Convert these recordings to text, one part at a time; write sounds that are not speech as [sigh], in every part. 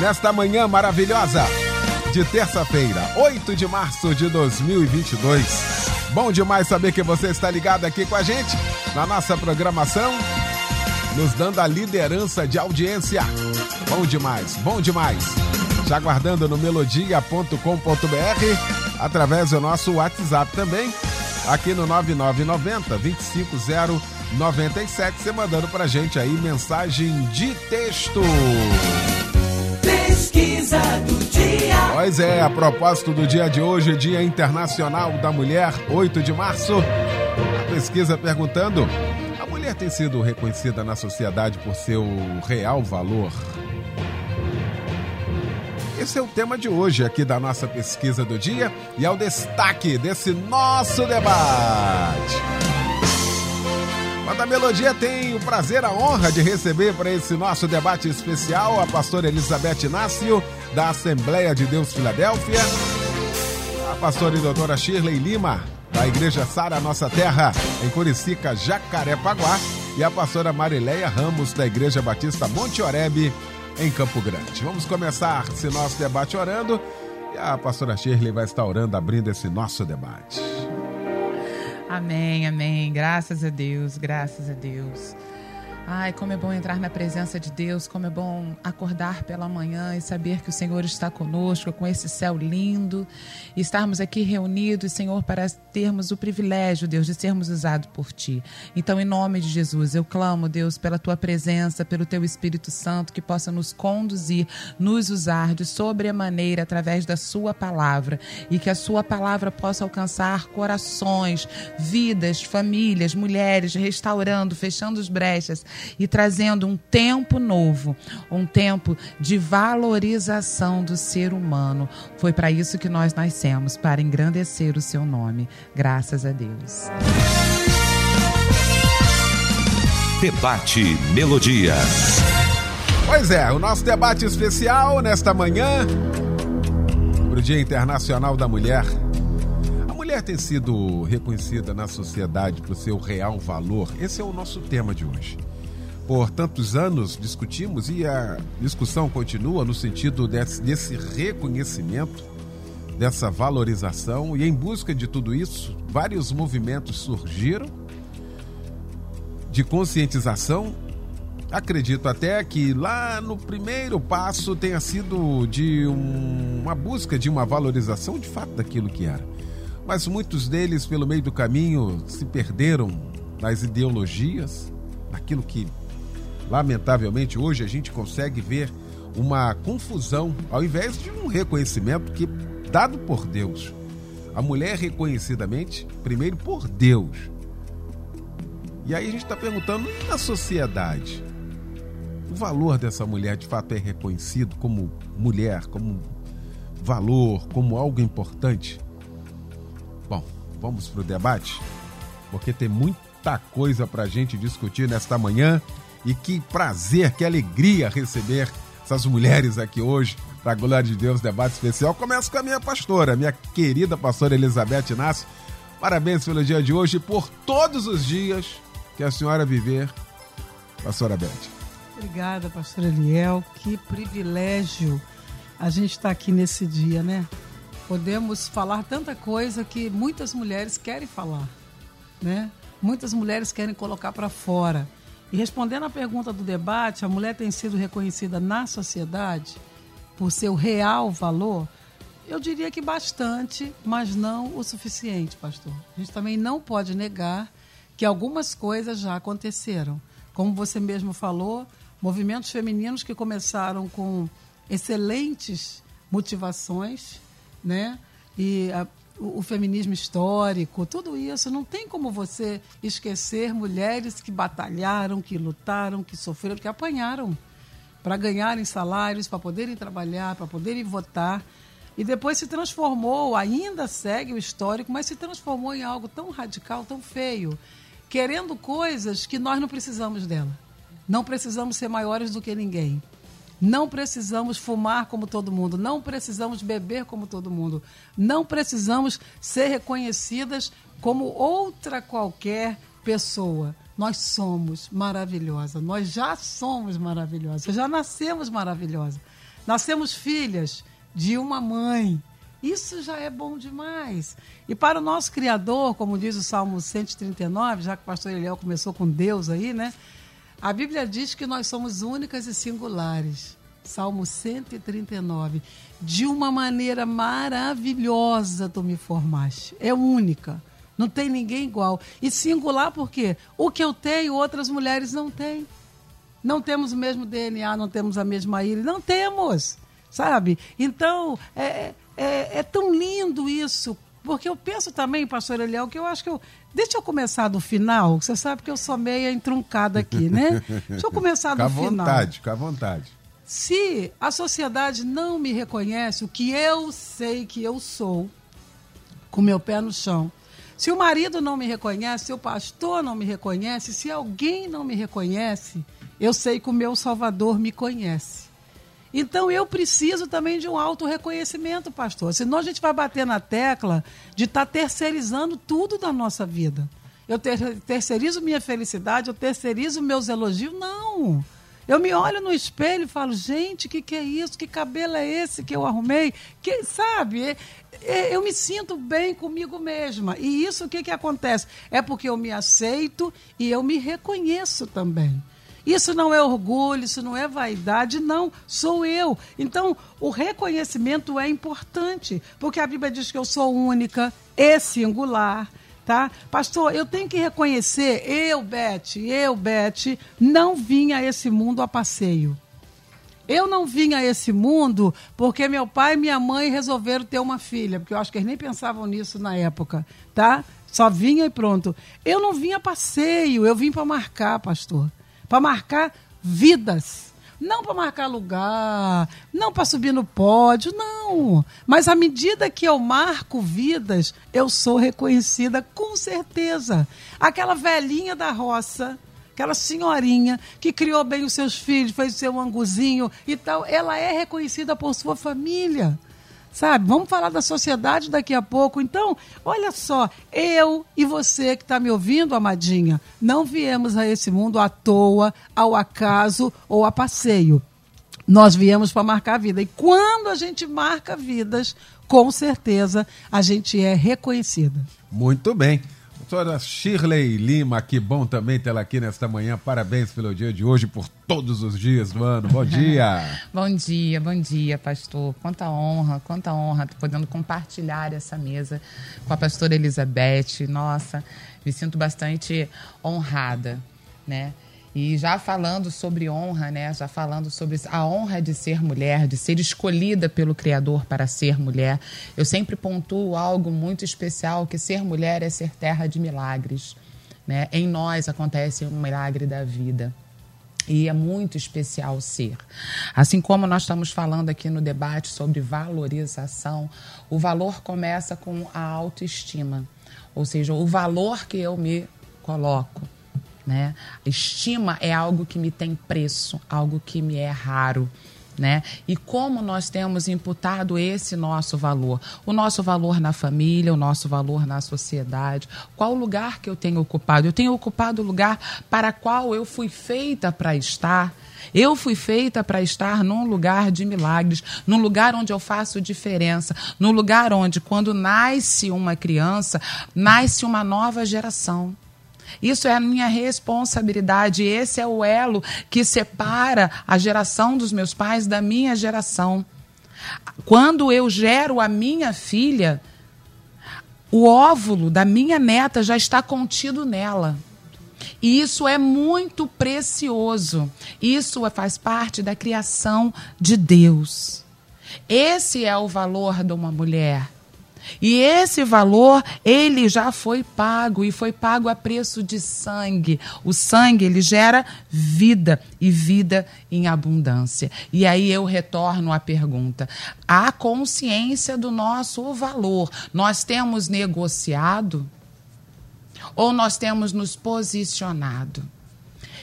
nesta manhã maravilhosa de terça-feira, 8 de março de 2022. Bom demais saber que você está ligado aqui com a gente na nossa programação, nos dando a liderança de audiência. Bom demais, bom demais. Já aguardando no melodia.com.br através do nosso WhatsApp também, aqui no 9990 25097, você mandando pra gente aí mensagem de texto. Pesquisa do dia. Pois é, a propósito do dia de hoje, Dia Internacional da Mulher, 8 de março, a pesquisa perguntando: a mulher tem sido reconhecida na sociedade por seu real valor? Esse é o tema de hoje aqui da nossa pesquisa do dia e é o destaque desse nosso debate. Banda Melodia tem o prazer, a honra de receber para esse nosso debate especial a pastora Elizabeth Inácio, da Assembleia de Deus Filadélfia, a pastora e doutora Shirley Lima, da Igreja Sara Nossa Terra, em Curicica, Jacarepaguá, e a pastora Marileia Ramos, da Igreja Batista Monte Oreb, em Campo Grande. Vamos começar esse nosso debate orando, e a pastora Shirley vai estar orando, abrindo esse nosso debate. Amém, amém. Graças a Deus, graças a Deus. Ai, como é bom entrar na presença de Deus, como é bom acordar pela manhã e saber que o Senhor está conosco, com esse céu lindo, e estarmos aqui reunidos, Senhor, para termos o privilégio, Deus, de sermos usados por Ti. Então, em nome de Jesus, eu clamo, Deus, pela Tua presença, pelo Teu Espírito Santo, que possa nos conduzir, nos usar de sobremaneira através da Sua palavra, e que a Sua palavra possa alcançar corações, vidas, famílias, mulheres, restaurando, fechando as brechas e trazendo um tempo novo, um tempo de valorização do ser humano. Foi para isso que nós nascemos, para engrandecer o seu nome. Graças a Deus. Debate Melodia. Pois é, o nosso debate especial nesta manhã, para o Dia Internacional da Mulher. A mulher tem sido reconhecida na sociedade por seu real valor. Esse é o nosso tema de hoje. Por tantos anos discutimos e a discussão continua no sentido desse, desse reconhecimento, dessa valorização, e em busca de tudo isso, vários movimentos surgiram de conscientização. Acredito até que lá no primeiro passo tenha sido de um, uma busca de uma valorização de fato daquilo que era. Mas muitos deles, pelo meio do caminho, se perderam nas ideologias, naquilo que, lamentavelmente, hoje a gente consegue ver uma confusão, ao invés de um reconhecimento que dado por Deus. A mulher reconhecidamente, primeiro por Deus. E aí a gente está perguntando, e na sociedade? O valor dessa mulher de fato é reconhecido como mulher, como valor, como algo importante? Bom, vamos para o debate, porque tem muita coisa para a gente discutir nesta manhã. E que prazer, que alegria receber essas mulheres aqui hoje para a glória de Deus, debate especial. Começo com a minha pastora, minha querida pastora Elizabeth Inácio. Parabéns pelo dia de hoje e por todos os dias que a senhora viver, pastora Beth. Obrigada, pastor Eliel. Que privilégio a gente estar aqui nesse dia, né? Podemos falar tanta coisa que muitas mulheres querem falar, né? Muitas mulheres querem colocar para fora. E respondendo à pergunta do debate, a mulher tem sido reconhecida na sociedade por seu real valor? Eu diria que bastante, mas não o suficiente, pastor. A gente também não pode negar que algumas coisas já aconteceram. Como você mesmo falou, movimentos femininos que começaram com excelentes motivações, né? E a, o, feminismo histórico, tudo isso, não tem como você esquecer mulheres que batalharam, que lutaram, que sofreram, que apanharam para ganharem salários, para poderem trabalhar, para poderem votar. E depois se transformou, ainda segue o histórico, mas se transformou em algo tão radical, tão feio, querendo coisas que nós não precisamos dela. Não precisamos ser maiores do que ninguém. Não precisamos fumar como todo mundo, não precisamos beber como todo mundo, não precisamos ser reconhecidas como outra qualquer pessoa. Nós somos maravilhosas, nós já somos maravilhosas, já nascemos maravilhosas. Nascemos filhas de uma mãe. Isso já é bom demais. E para o nosso Criador, como diz o Salmo 139, já que o pastor Eliel começou com Deus aí, né? A Bíblia diz que nós somos únicas e singulares. Salmo 139. De uma maneira maravilhosa tu me formaste. É única. Não tem ninguém igual. E singular porque o que eu tenho, outras mulheres não têm. Não temos o mesmo DNA, não temos a mesma ilha. Não temos. Sabe? Então, é, é, é tão lindo isso. Porque eu penso também, pastor Eliel, que eu acho que eu. Deixa eu começar do final. Você sabe que eu sou meia entroncada aqui, né? Deixa eu começar do final. Fica à vontade, fica à vontade. Se a sociedade não me reconhece o que eu sei que eu sou, com meu pé no chão, se o marido não me reconhece, se o pastor não me reconhece, se alguém não me reconhece, eu sei que o meu Salvador me conhece. Então eu preciso também de um auto reconhecimento, pastor. Senão a gente vai bater na tecla de estar tá terceirizando tudo da nossa vida. Eu ter, terceirizo minha felicidade, eu terceirizo meus elogios. Não. Eu me olho no espelho e falo, gente, o que, que é isso? Que cabelo é esse que eu arrumei? Que, sabe? É, é, eu me sinto bem comigo mesma. E isso o que, que acontece? É porque eu me aceito e eu me reconheço também. Isso não é orgulho, isso não é vaidade, não, sou eu. Então, o reconhecimento é importante, porque a Bíblia diz que eu sou única e singular tá? Pastor, eu tenho que reconhecer, eu, Beth, eu, Beth, não vim a esse mundo a passeio. Eu não vim a esse mundo porque meu pai e minha mãe resolveram ter uma filha, porque eu acho que eles nem pensavam nisso na época, tá? Só vinha e pronto. Eu não vim a passeio, eu vim para marcar, pastor. Para marcar vidas. Não para marcar lugar, não para subir no pódio, não. Mas à medida que eu marco vidas, eu sou reconhecida com certeza. Aquela velhinha da roça, aquela senhorinha que criou bem os seus filhos, fez o seu anguzinho e tal, ela é reconhecida por sua família sabe? Vamos falar da sociedade daqui a pouco. Então, olha só, eu e você que está me ouvindo, amadinha, não viemos a esse mundo à toa, ao acaso ou a passeio. Nós viemos para marcar a vida. E quando a gente marca vidas, com certeza a gente é reconhecida. Muito bem. Doutora Shirley Lima, que bom também tê-la aqui nesta manhã. Parabéns pelo dia de hoje, por todos os dias do ano. Bom dia. [laughs] bom dia, bom dia, pastor. Quanta honra, quanta honra podendo compartilhar essa mesa com a pastora Elizabeth. Nossa, me sinto bastante honrada, né? E já falando sobre honra, né? Já falando sobre a honra de ser mulher, de ser escolhida pelo Criador para ser mulher, eu sempre pontuo algo muito especial que ser mulher é ser terra de milagres, né? Em nós acontece um milagre da vida. E é muito especial ser. Assim como nós estamos falando aqui no debate sobre valorização, o valor começa com a autoestima, ou seja, o valor que eu me coloco. Né? Estima é algo que me tem preço, algo que me é raro. Né? E como nós temos imputado esse nosso valor? O nosso valor na família, o nosso valor na sociedade. Qual o lugar que eu tenho ocupado? Eu tenho ocupado o lugar para qual eu fui feita para estar. Eu fui feita para estar num lugar de milagres, num lugar onde eu faço diferença, num lugar onde, quando nasce uma criança, nasce uma nova geração. Isso é a minha responsabilidade. Esse é o elo que separa a geração dos meus pais da minha geração. Quando eu gero a minha filha, o óvulo da minha neta já está contido nela. E isso é muito precioso. Isso faz parte da criação de Deus. Esse é o valor de uma mulher. E esse valor, ele já foi pago e foi pago a preço de sangue. O sangue, ele gera vida e vida em abundância. E aí eu retorno à pergunta: a consciência do nosso valor, nós temos negociado ou nós temos nos posicionado?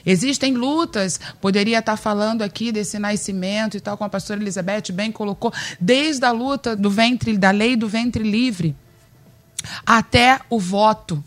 Existem lutas, poderia estar falando aqui desse nascimento e tal, como a pastora Elizabeth bem colocou, desde a luta do ventre, da lei do ventre livre, até o voto.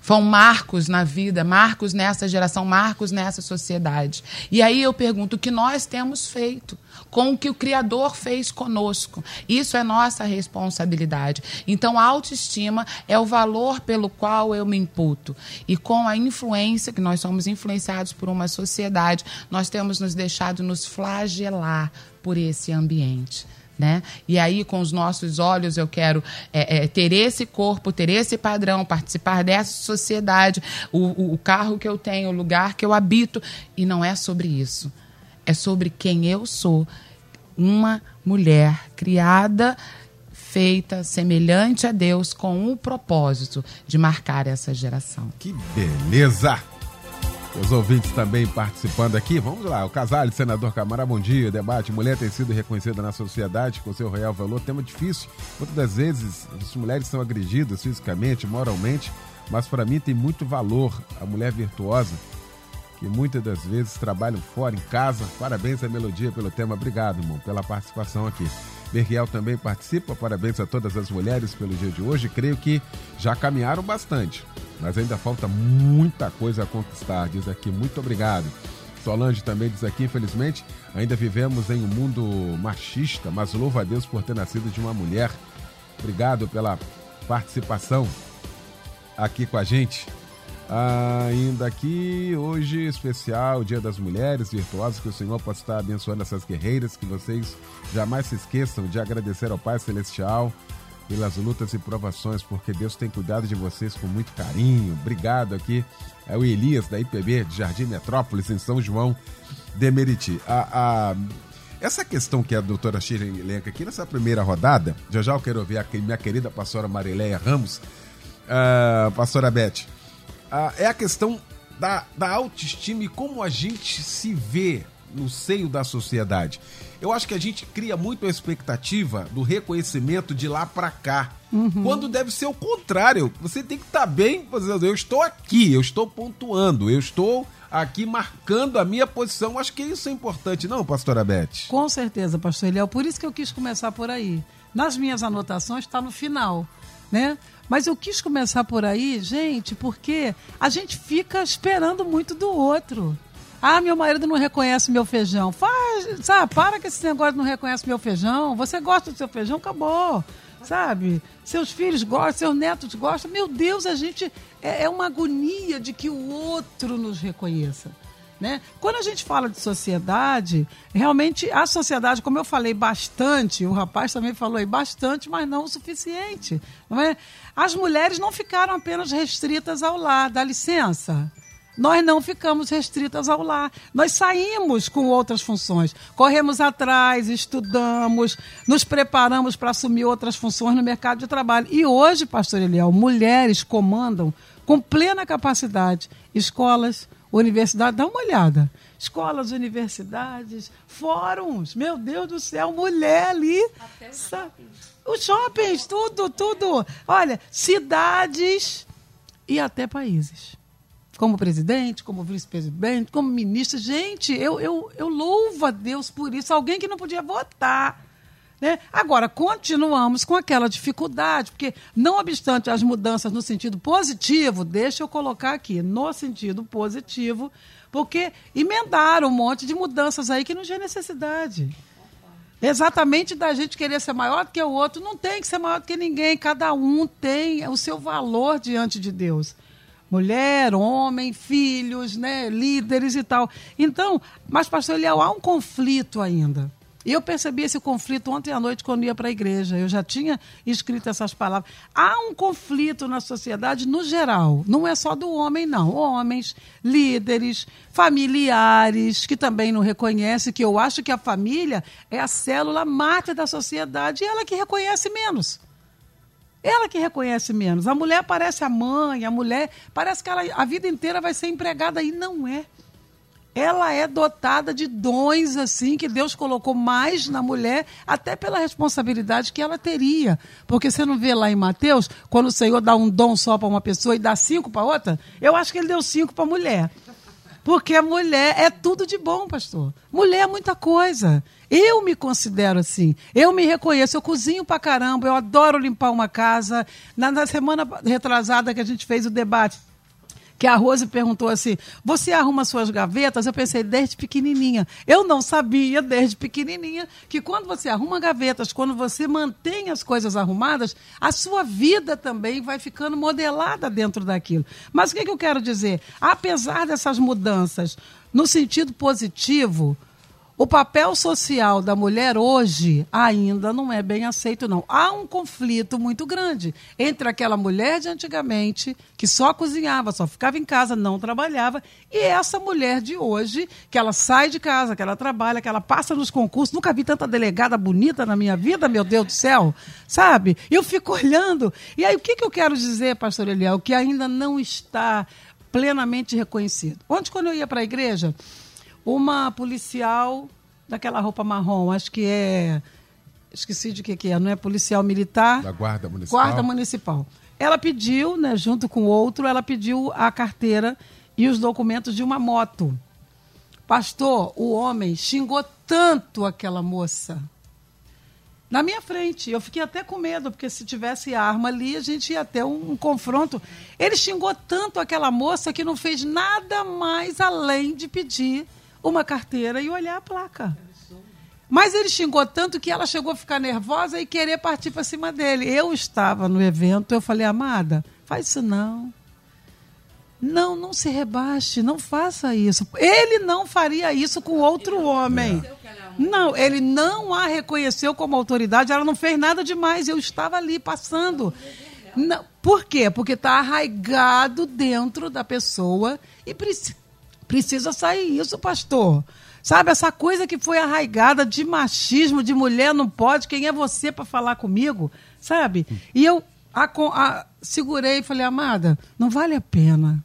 Foram marcos na vida, marcos nessa geração, marcos nessa sociedade. E aí eu pergunto: o que nós temos feito? com o que o Criador fez conosco. Isso é nossa responsabilidade. Então, a autoestima é o valor pelo qual eu me imputo. E com a influência, que nós somos influenciados por uma sociedade, nós temos nos deixado nos flagelar por esse ambiente. Né? E aí, com os nossos olhos, eu quero é, é, ter esse corpo, ter esse padrão, participar dessa sociedade, o, o carro que eu tenho, o lugar que eu habito. E não é sobre isso é sobre quem eu sou. Uma mulher criada, feita semelhante a Deus, com o propósito de marcar essa geração. Que beleza! Os ouvintes também participando aqui. Vamos lá, o casal, senador Camara, bom dia. Debate: mulher tem sido reconhecida na sociedade com seu real valor. Tema difícil. Muitas das vezes as mulheres são agredidas fisicamente, moralmente, mas para mim tem muito valor a mulher virtuosa que muitas das vezes trabalham fora, em casa. Parabéns à Melodia pelo tema. Obrigado, irmão, pela participação aqui. Berriel também participa. Parabéns a todas as mulheres pelo dia de hoje. Creio que já caminharam bastante, mas ainda falta muita coisa a conquistar. Diz aqui, muito obrigado. Solange também diz aqui, infelizmente, ainda vivemos em um mundo machista, mas louva a Deus por ter nascido de uma mulher. Obrigado pela participação aqui com a gente. Ainda aqui, hoje, especial, Dia das Mulheres Virtuosas, que o Senhor possa estar abençoando essas guerreiras, que vocês jamais se esqueçam de agradecer ao Pai Celestial pelas lutas e provações, porque Deus tem cuidado de vocês com muito carinho. Obrigado aqui. É o Elias, da IPB, de Jardim Metrópolis, em São João de Meriti. A, a, essa questão que a doutora Shirley elenca aqui nessa primeira rodada, já já eu quero ouvir a minha querida pastora Marileia Ramos, uh, pastora Beth, ah, é a questão da, da autoestima e como a gente se vê no seio da sociedade. Eu acho que a gente cria muito a expectativa do reconhecimento de lá para cá. Uhum. Quando deve ser o contrário. Você tem que estar tá bem, eu estou aqui, eu estou pontuando, eu estou aqui marcando a minha posição. Acho que isso é importante, não, pastora Beth? Com certeza, pastor Eliel. Por isso que eu quis começar por aí. Nas minhas anotações está no final, né? Mas eu quis começar por aí, gente, porque a gente fica esperando muito do outro. Ah, meu marido não reconhece meu feijão. Faz, sabe, para que esse negócio não reconhece meu feijão. Você gosta do seu feijão, acabou. Sabe? Seus filhos gostam, seus netos gostam. Meu Deus, a gente é, é uma agonia de que o outro nos reconheça. Né? Quando a gente fala de sociedade, realmente a sociedade, como eu falei bastante, o rapaz também falou aí bastante, mas não o suficiente. Não é? As mulheres não ficaram apenas restritas ao lar, dá licença. Nós não ficamos restritas ao lar. Nós saímos com outras funções. Corremos atrás, estudamos, nos preparamos para assumir outras funções no mercado de trabalho. E hoje, pastor Eliel, mulheres comandam com plena capacidade escolas, universidade, dá uma olhada. Escolas, universidades, fóruns, meu Deus do céu, mulher ali. Até os shoppings. Os shoppings, tudo, tudo. Olha, cidades e até países. Como presidente, como vice-presidente, como ministro. Gente, eu, eu, eu louvo a Deus por isso. Alguém que não podia votar né? Agora, continuamos com aquela dificuldade, porque, não obstante as mudanças no sentido positivo, deixa eu colocar aqui, no sentido positivo, porque emendaram um monte de mudanças aí que não tinha necessidade. Exatamente da gente querer ser maior do que o outro, não tem que ser maior do que ninguém, cada um tem o seu valor diante de Deus mulher, homem, filhos, né, líderes e tal. Então, mas pastor Eliel, há um conflito ainda. Eu percebi esse conflito ontem à noite quando ia para a igreja. Eu já tinha escrito essas palavras. Há um conflito na sociedade no geral. Não é só do homem, não. Homens, líderes, familiares, que também não reconhecem, que eu acho que a família é a célula máter da sociedade e ela que reconhece menos. Ela que reconhece menos. A mulher parece a mãe, a mulher parece que ela, a vida inteira vai ser empregada e não é. Ela é dotada de dons assim que Deus colocou mais na mulher, até pela responsabilidade que ela teria. Porque você não vê lá em Mateus, quando o Senhor dá um dom só para uma pessoa e dá cinco para outra? Eu acho que ele deu cinco para a mulher. Porque a mulher é tudo de bom, pastor. Mulher é muita coisa. Eu me considero assim. Eu me reconheço. Eu cozinho pra caramba. Eu adoro limpar uma casa. Na, na semana retrasada que a gente fez o debate que a Rose perguntou assim: Você arruma suas gavetas? Eu pensei, desde pequenininha. Eu não sabia, desde pequenininha, que quando você arruma gavetas, quando você mantém as coisas arrumadas, a sua vida também vai ficando modelada dentro daquilo. Mas o que, que eu quero dizer? Apesar dessas mudanças, no sentido positivo, o papel social da mulher hoje ainda não é bem aceito, não. Há um conflito muito grande entre aquela mulher de antigamente, que só cozinhava, só ficava em casa, não trabalhava, e essa mulher de hoje, que ela sai de casa, que ela trabalha, que ela passa nos concursos. Nunca vi tanta delegada bonita na minha vida, meu Deus do céu, sabe? Eu fico olhando. E aí, o que, que eu quero dizer, pastor Eliel, que ainda não está plenamente reconhecido? Ontem, quando eu ia para a igreja uma policial daquela roupa marrom, acho que é. Esqueci de que, que é, não é policial militar? Da Guarda Municipal. Guarda Municipal. Ela pediu, né, junto com outro, ela pediu a carteira e os documentos de uma moto. Pastor, o homem xingou tanto aquela moça. Na minha frente. Eu fiquei até com medo, porque se tivesse arma ali, a gente ia ter um, um confronto. Ele xingou tanto aquela moça que não fez nada mais além de pedir uma carteira e olhar a placa. Mas ele xingou tanto que ela chegou a ficar nervosa e querer partir para cima dele. Eu estava no evento, eu falei, amada, faz isso não. Não, não se rebaixe, não faça isso. Ele não faria isso com outro homem. Não, ele não a reconheceu como autoridade, ela não fez nada demais. Eu estava ali passando. Não, por quê? Porque está arraigado dentro da pessoa e precisa Precisa sair isso, pastor. Sabe, essa coisa que foi arraigada de machismo, de mulher não pode, quem é você para falar comigo? Sabe? E eu a, a, segurei e falei, amada, não vale a pena.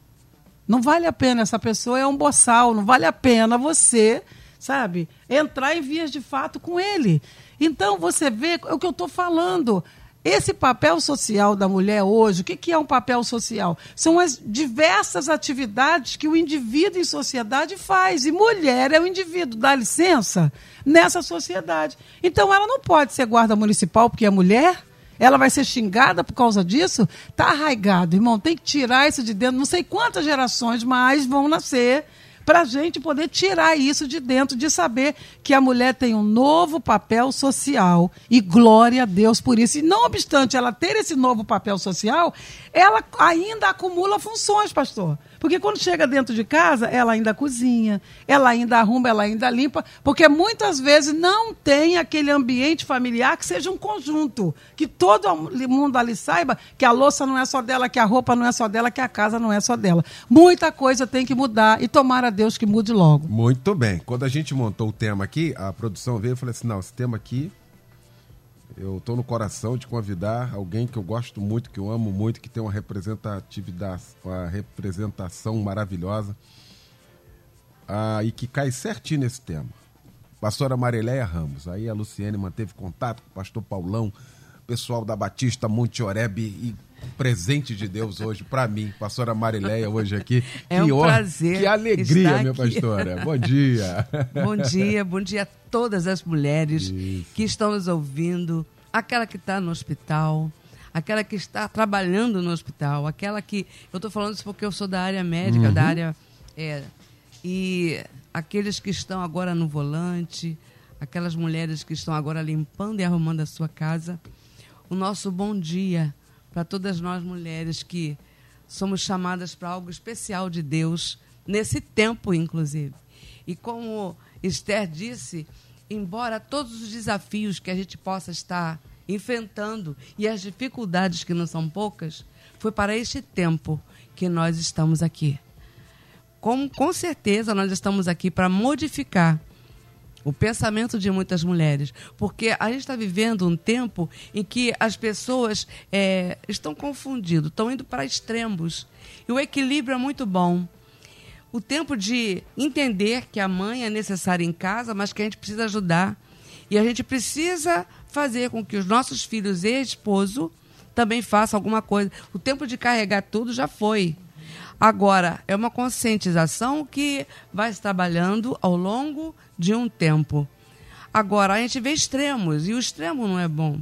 Não vale a pena, essa pessoa é um boçal, não vale a pena você, sabe, entrar em vias de fato com ele. Então, você vê o que eu estou falando. Esse papel social da mulher hoje, o que, que é um papel social? São as diversas atividades que o indivíduo em sociedade faz. E mulher é o indivíduo, dá licença, nessa sociedade. Então ela não pode ser guarda municipal porque é mulher. Ela vai ser xingada por causa disso? Está arraigado, irmão. Tem que tirar isso de dentro. Não sei quantas gerações mais vão nascer para a gente poder tirar isso de dentro, de saber que a mulher tem um novo papel social e glória a Deus por isso. E não obstante ela ter esse novo papel social, ela ainda acumula funções, pastor. Porque quando chega dentro de casa, ela ainda cozinha, ela ainda arruma, ela ainda limpa, porque muitas vezes não tem aquele ambiente familiar que seja um conjunto, que todo mundo ali saiba que a louça não é só dela, que a roupa não é só dela, que a casa não é só dela. Muita coisa tem que mudar e tomara a Deus que mude logo. Muito bem. Quando a gente montou o tema aqui, a produção veio e falou assim: não, esse tema aqui eu estou no coração de convidar alguém que eu gosto muito, que eu amo muito, que tem uma representatividade, uma representação maravilhosa ah, e que cai certinho nesse tema. Pastora Marileia Ramos. Aí a Luciene manteve contato com o pastor Paulão, pessoal da Batista Monte Oreb e presente de Deus hoje para mim, pastora Marileia hoje aqui. [laughs] É que um honra, prazer. Que alegria, minha pastora. Bom dia. [laughs] Bom dia, bom dia a todas as mulheres Isso. que estão nos ouvindo, aquela que está no hospital, aquela que está trabalhando no hospital, aquela que. Eu estou falando isso porque eu sou da área médica, uhum. da área. É, e aqueles que estão agora no volante, aquelas mulheres que estão agora limpando e arrumando a sua casa. O nosso bom dia para todas nós mulheres que somos chamadas para algo especial de Deus, nesse tempo, inclusive. E como Esther disse, embora todos os desafios que a gente possa estar enfrentando e as dificuldades que não são poucas, foi para este tempo que nós estamos aqui. Com, com certeza, nós estamos aqui para modificar o pensamento de muitas mulheres, porque a gente está vivendo um tempo em que as pessoas é, estão confundindo, estão indo para extremos. E o equilíbrio é muito bom. O tempo de entender que a mãe é necessária em casa, mas que a gente precisa ajudar. E a gente precisa fazer com que os nossos filhos e esposo também façam alguma coisa. O tempo de carregar tudo já foi. Agora, é uma conscientização que vai se trabalhando ao longo de um tempo. Agora, a gente vê extremos, e o extremo não é bom.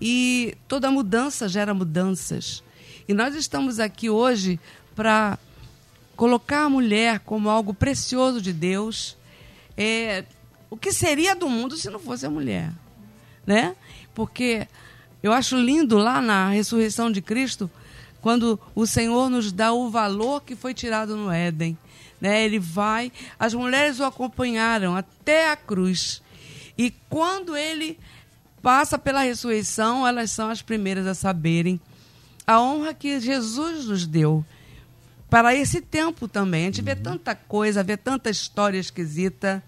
E toda mudança gera mudanças. E nós estamos aqui hoje para colocar a mulher como algo precioso de Deus. É, o que seria do mundo se não fosse a mulher? Né? Porque eu acho lindo lá na ressurreição de Cristo quando o Senhor nos dá o valor que foi tirado no Éden. Né? Ele vai, as mulheres o acompanharam até a cruz. E quando ele passa pela ressurreição, elas são as primeiras a saberem a honra que Jesus nos deu para esse tempo também. A gente vê tanta coisa, vê tanta história esquisita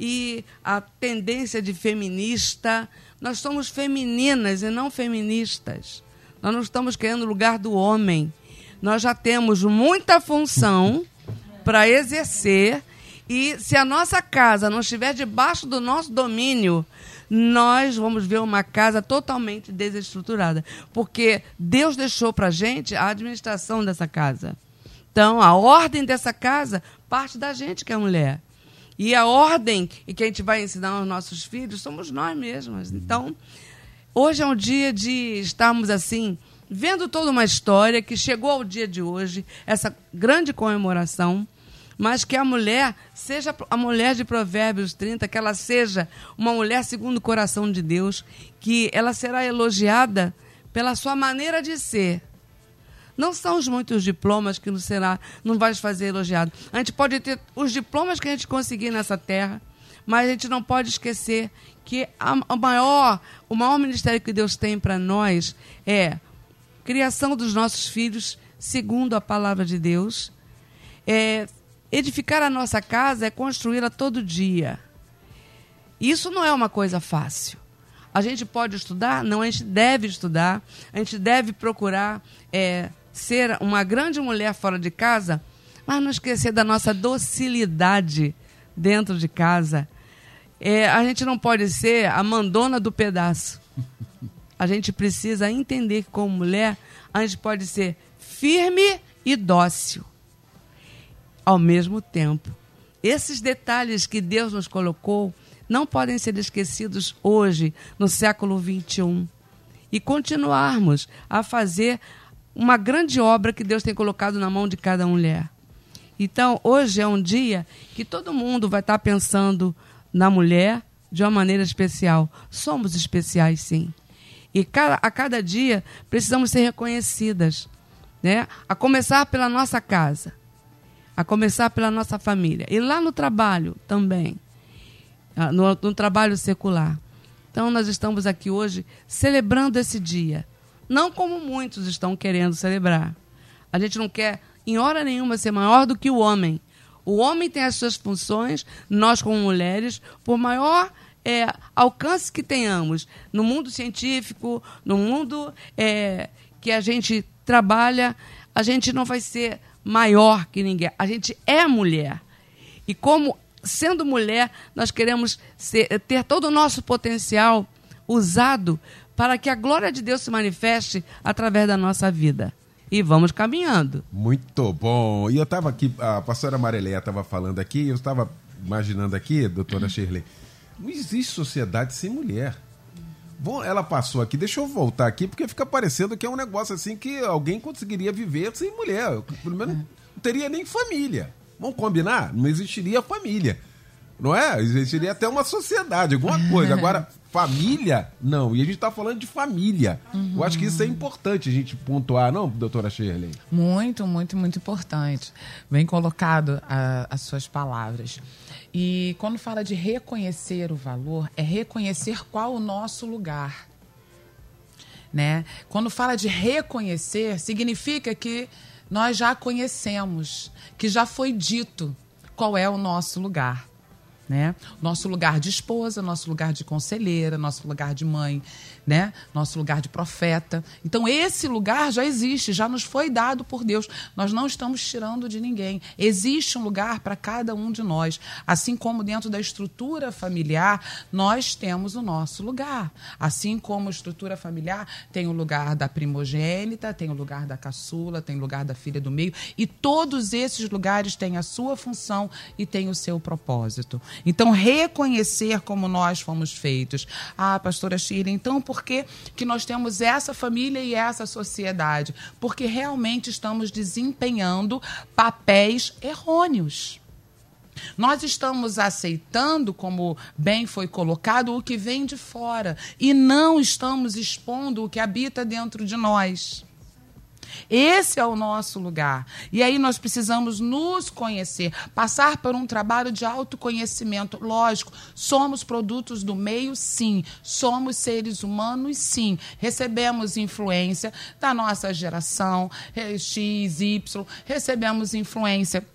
e a tendência de feminista. Nós somos femininas e não feministas. Nós não estamos querendo o lugar do homem. Nós já temos muita função [laughs] para exercer e se a nossa casa não estiver debaixo do nosso domínio, nós vamos ver uma casa totalmente desestruturada, porque Deus deixou para gente a administração dessa casa. Então, a ordem dessa casa parte da gente que é mulher. E a ordem que a gente vai ensinar aos nossos filhos somos nós mesmas. Então, Hoje é um dia de estarmos assim, vendo toda uma história que chegou ao dia de hoje, essa grande comemoração, mas que a mulher seja a mulher de Provérbios 30, que ela seja uma mulher segundo o coração de Deus, que ela será elogiada pela sua maneira de ser. Não são os muitos diplomas que não será, não vai fazer elogiado. A gente pode ter os diplomas que a gente conseguir nessa terra, mas a gente não pode esquecer que a, a maior, o maior ministério que Deus tem para nós é criação dos nossos filhos segundo a palavra de Deus. É, edificar a nossa casa é construí-la todo dia. Isso não é uma coisa fácil. A gente pode estudar? Não, a gente deve estudar. A gente deve procurar é, ser uma grande mulher fora de casa, mas não esquecer da nossa docilidade dentro de casa é, a gente não pode ser a mandona do pedaço. A gente precisa entender que, como mulher, a gente pode ser firme e dócil ao mesmo tempo. Esses detalhes que Deus nos colocou não podem ser esquecidos hoje, no século 21. E continuarmos a fazer uma grande obra que Deus tem colocado na mão de cada mulher. Então, hoje é um dia que todo mundo vai estar pensando na mulher de uma maneira especial. Somos especiais, sim. E a cada dia precisamos ser reconhecidas, né? A começar pela nossa casa, a começar pela nossa família e lá no trabalho também, ah, no, no trabalho secular. Então nós estamos aqui hoje celebrando esse dia, não como muitos estão querendo celebrar. A gente não quer em hora nenhuma ser maior do que o homem, o homem tem as suas funções, nós, como mulheres, por maior é, alcance que tenhamos no mundo científico, no mundo é, que a gente trabalha, a gente não vai ser maior que ninguém. A gente é mulher. E como sendo mulher, nós queremos ser, ter todo o nosso potencial usado para que a glória de Deus se manifeste através da nossa vida e vamos caminhando. Muito bom. E eu estava aqui, a pastora Marileia estava falando aqui, eu estava imaginando aqui, doutora Shirley, não existe sociedade sem mulher. Bom, ela passou aqui, deixa eu voltar aqui, porque fica parecendo que é um negócio assim que alguém conseguiria viver sem mulher. Pelo menos não teria nem família. Vamos combinar? Não existiria família. Não é? Existiria até uma sociedade, alguma coisa. Agora, [laughs] família, não. E a gente está falando de família. Uhum. Eu acho que isso é importante a gente pontuar, não, doutora Shirley? Muito, muito, muito importante. Bem colocado a, as suas palavras. E quando fala de reconhecer o valor, é reconhecer qual o nosso lugar. Né? Quando fala de reconhecer, significa que nós já conhecemos, que já foi dito qual é o nosso lugar. Né? Nosso lugar de esposa, nosso lugar de conselheira, nosso lugar de mãe, né? Nosso lugar de profeta. Então esse lugar já existe, já nos foi dado por Deus. Nós não estamos tirando de ninguém. Existe um lugar para cada um de nós, assim como dentro da estrutura familiar nós temos o nosso lugar. Assim como a estrutura familiar tem o lugar da primogênita, tem o lugar da caçula, tem o lugar da filha do meio, e todos esses lugares têm a sua função e têm o seu propósito. Então, reconhecer como nós fomos feitos. Ah, pastora Shirley, então por que, que nós temos essa família e essa sociedade? Porque realmente estamos desempenhando papéis errôneos. Nós estamos aceitando, como bem foi colocado, o que vem de fora e não estamos expondo o que habita dentro de nós. Esse é o nosso lugar. E aí nós precisamos nos conhecer, passar por um trabalho de autoconhecimento. Lógico, somos produtos do meio, sim. Somos seres humanos, sim. Recebemos influência da nossa geração, X, Y, recebemos influência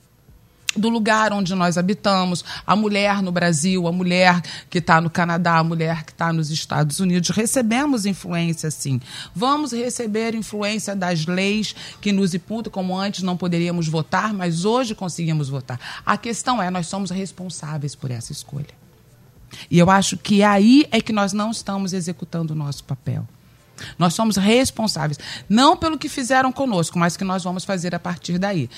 do lugar onde nós habitamos, a mulher no Brasil, a mulher que está no Canadá, a mulher que está nos Estados Unidos. Recebemos influência, sim. Vamos receber influência das leis que nos imputam, como antes não poderíamos votar, mas hoje conseguimos votar. A questão é, nós somos responsáveis por essa escolha. E eu acho que aí é que nós não estamos executando o nosso papel. Nós somos responsáveis, não pelo que fizeram conosco, mas que nós vamos fazer a partir daí.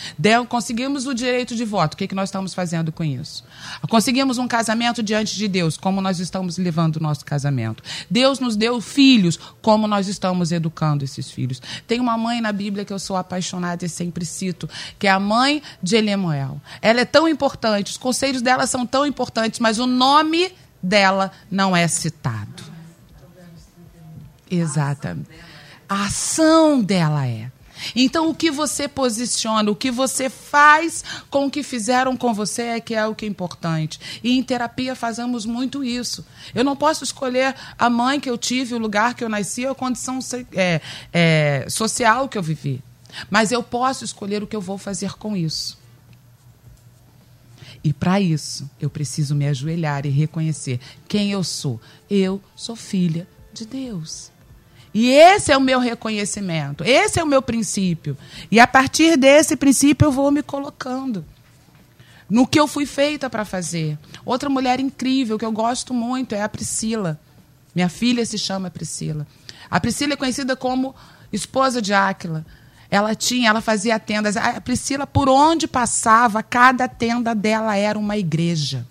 Conseguimos o direito de voto, o que, que nós estamos fazendo com isso? Conseguimos um casamento diante de Deus, como nós estamos levando o nosso casamento. Deus nos deu filhos, como nós estamos educando esses filhos. Tem uma mãe na Bíblia que eu sou apaixonada e sempre cito, que é a mãe de Elemuel. Ela é tão importante, os conselhos dela são tão importantes, mas o nome dela não é citado. Exatamente. A ação dela é. Então, o que você posiciona, o que você faz com o que fizeram com você é que é o que é importante. E em terapia fazemos muito isso. Eu não posso escolher a mãe que eu tive, o lugar que eu nasci, a condição é, é, social que eu vivi. Mas eu posso escolher o que eu vou fazer com isso. E para isso, eu preciso me ajoelhar e reconhecer quem eu sou. Eu sou filha de Deus. E esse é o meu reconhecimento, esse é o meu princípio. E a partir desse princípio eu vou me colocando no que eu fui feita para fazer. Outra mulher incrível que eu gosto muito é a Priscila. Minha filha se chama Priscila. A Priscila é conhecida como esposa de Áquila. Ela tinha, ela fazia tendas. A Priscila, por onde passava, cada tenda dela era uma igreja.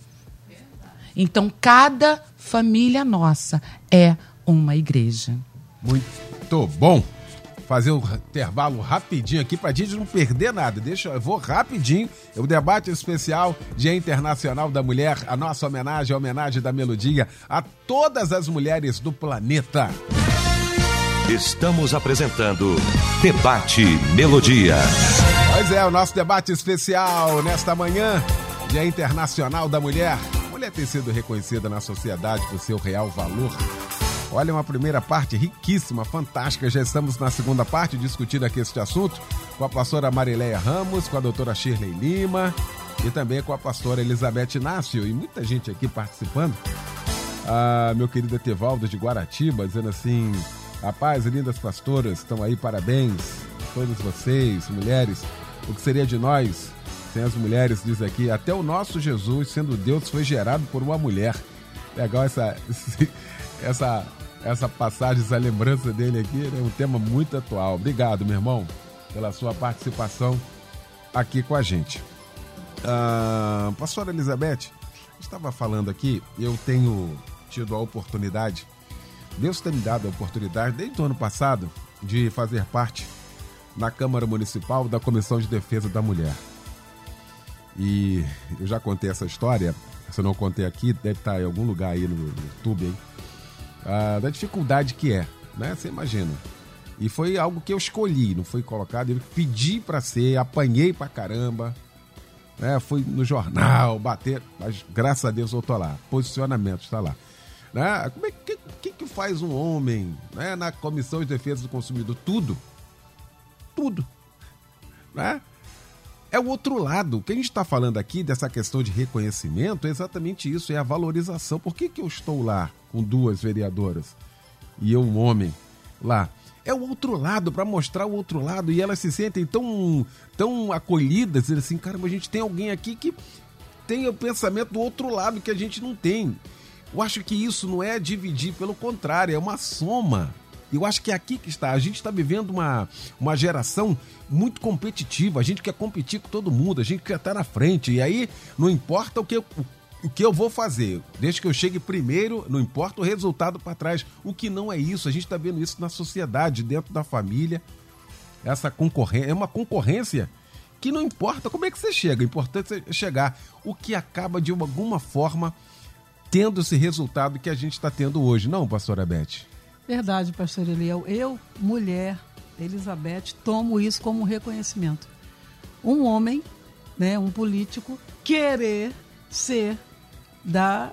Então, cada família nossa é uma igreja. Muito bom. Fazer um intervalo rapidinho aqui para a gente não perder nada. Deixa eu vou rapidinho. O debate especial Dia Internacional da Mulher, a nossa homenagem, a homenagem da melodia a todas as mulheres do planeta. Estamos apresentando Debate Melodia. Pois é, o nosso debate especial nesta manhã, Dia Internacional da Mulher. A mulher tem sido reconhecida na sociedade por seu real valor Olha, uma primeira parte riquíssima, fantástica. Já estamos na segunda parte discutindo aqui este assunto com a pastora Marileia Ramos, com a doutora Shirley Lima e também com a pastora Elizabeth Inácio e muita gente aqui participando. Ah, meu querido Etevaldo de Guaratiba, dizendo assim: Rapaz, lindas pastoras, estão aí, parabéns todos vocês, mulheres. O que seria de nós sem as mulheres? Diz aqui: Até o nosso Jesus, sendo Deus, foi gerado por uma mulher. Legal essa, [laughs] essa essa passagem, essa lembrança dele aqui, é um tema muito atual. Obrigado, meu irmão, pela sua participação aqui com a gente. Ah, pastora Elizabeth, estava falando aqui, eu tenho tido a oportunidade, Deus tem me dado a oportunidade, desde o ano passado, de fazer parte na Câmara Municipal da Comissão de Defesa da Mulher. E eu já contei essa história, se eu não contei aqui, deve estar em algum lugar aí no YouTube, hein? Ah, da dificuldade que é, né? Você imagina. E foi algo que eu escolhi, não foi colocado. Eu pedi para ser, apanhei pra caramba, né? Fui no jornal, [laughs] bater, mas graças a Deus eu tô lá. Posicionamento está lá. Né? Como é que, que, que faz um homem né? na Comissão de Defesa do Consumidor? Tudo. Tudo. Né? É o outro lado. O que a gente está falando aqui dessa questão de reconhecimento é exatamente isso, é a valorização. Por que, que eu estou lá com duas vereadoras e eu, um homem, lá? É o outro lado, para mostrar o outro lado, e elas se sentem tão, tão acolhidas, dizendo assim, caramba, a gente tem alguém aqui que tem o pensamento do outro lado que a gente não tem. Eu acho que isso não é dividir, pelo contrário, é uma soma. Eu acho que é aqui que está. A gente está vivendo uma, uma geração muito competitiva. A gente quer competir com todo mundo, a gente quer estar na frente. E aí não importa o que, o, que eu vou fazer. Desde que eu chegue primeiro, não importa o resultado para trás. O que não é isso. A gente está vendo isso na sociedade, dentro da família. Essa concorrência é uma concorrência que não importa como é que você chega, o importante é chegar. O que acaba de alguma forma tendo esse resultado que a gente está tendo hoje, não, pastora Beth? Verdade, pastor Eliel. Eu, mulher, Elizabeth, tomo isso como um reconhecimento. Um homem, né, um político, querer ser da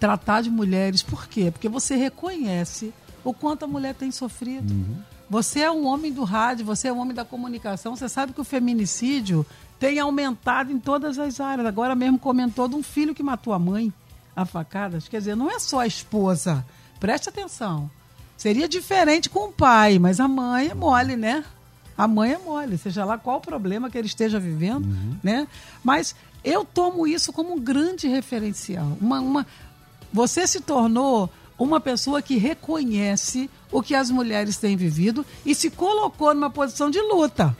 tratar de mulheres. Por quê? Porque você reconhece o quanto a mulher tem sofrido. Uhum. Você é um homem do rádio, você é um homem da comunicação, você sabe que o feminicídio tem aumentado em todas as áreas. Agora mesmo comentou de um filho que matou a mãe a facadas. Quer dizer, não é só a esposa. Preste atenção. Seria diferente com o pai, mas a mãe é mole, né? A mãe é mole, seja lá qual o problema que ele esteja vivendo, uhum. né? Mas eu tomo isso como um grande referencial. Uma, uma... Você se tornou uma pessoa que reconhece o que as mulheres têm vivido e se colocou numa posição de luta.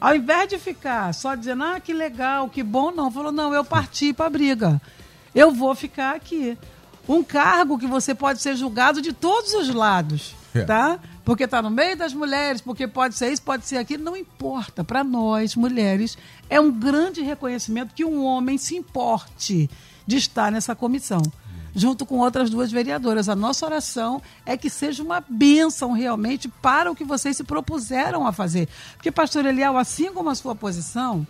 Ao invés de ficar só dizendo, ah, que legal, que bom, não. Falou, não, eu parti para a briga. Eu vou ficar aqui. Um cargo que você pode ser julgado de todos os lados, é. tá? Porque está no meio das mulheres, porque pode ser isso, pode ser aquilo, não importa. Para nós, mulheres, é um grande reconhecimento que um homem se importe de estar nessa comissão junto com outras duas vereadoras. A nossa oração é que seja uma bênção realmente para o que vocês se propuseram a fazer. Porque, pastor Eliel, assim como a sua posição,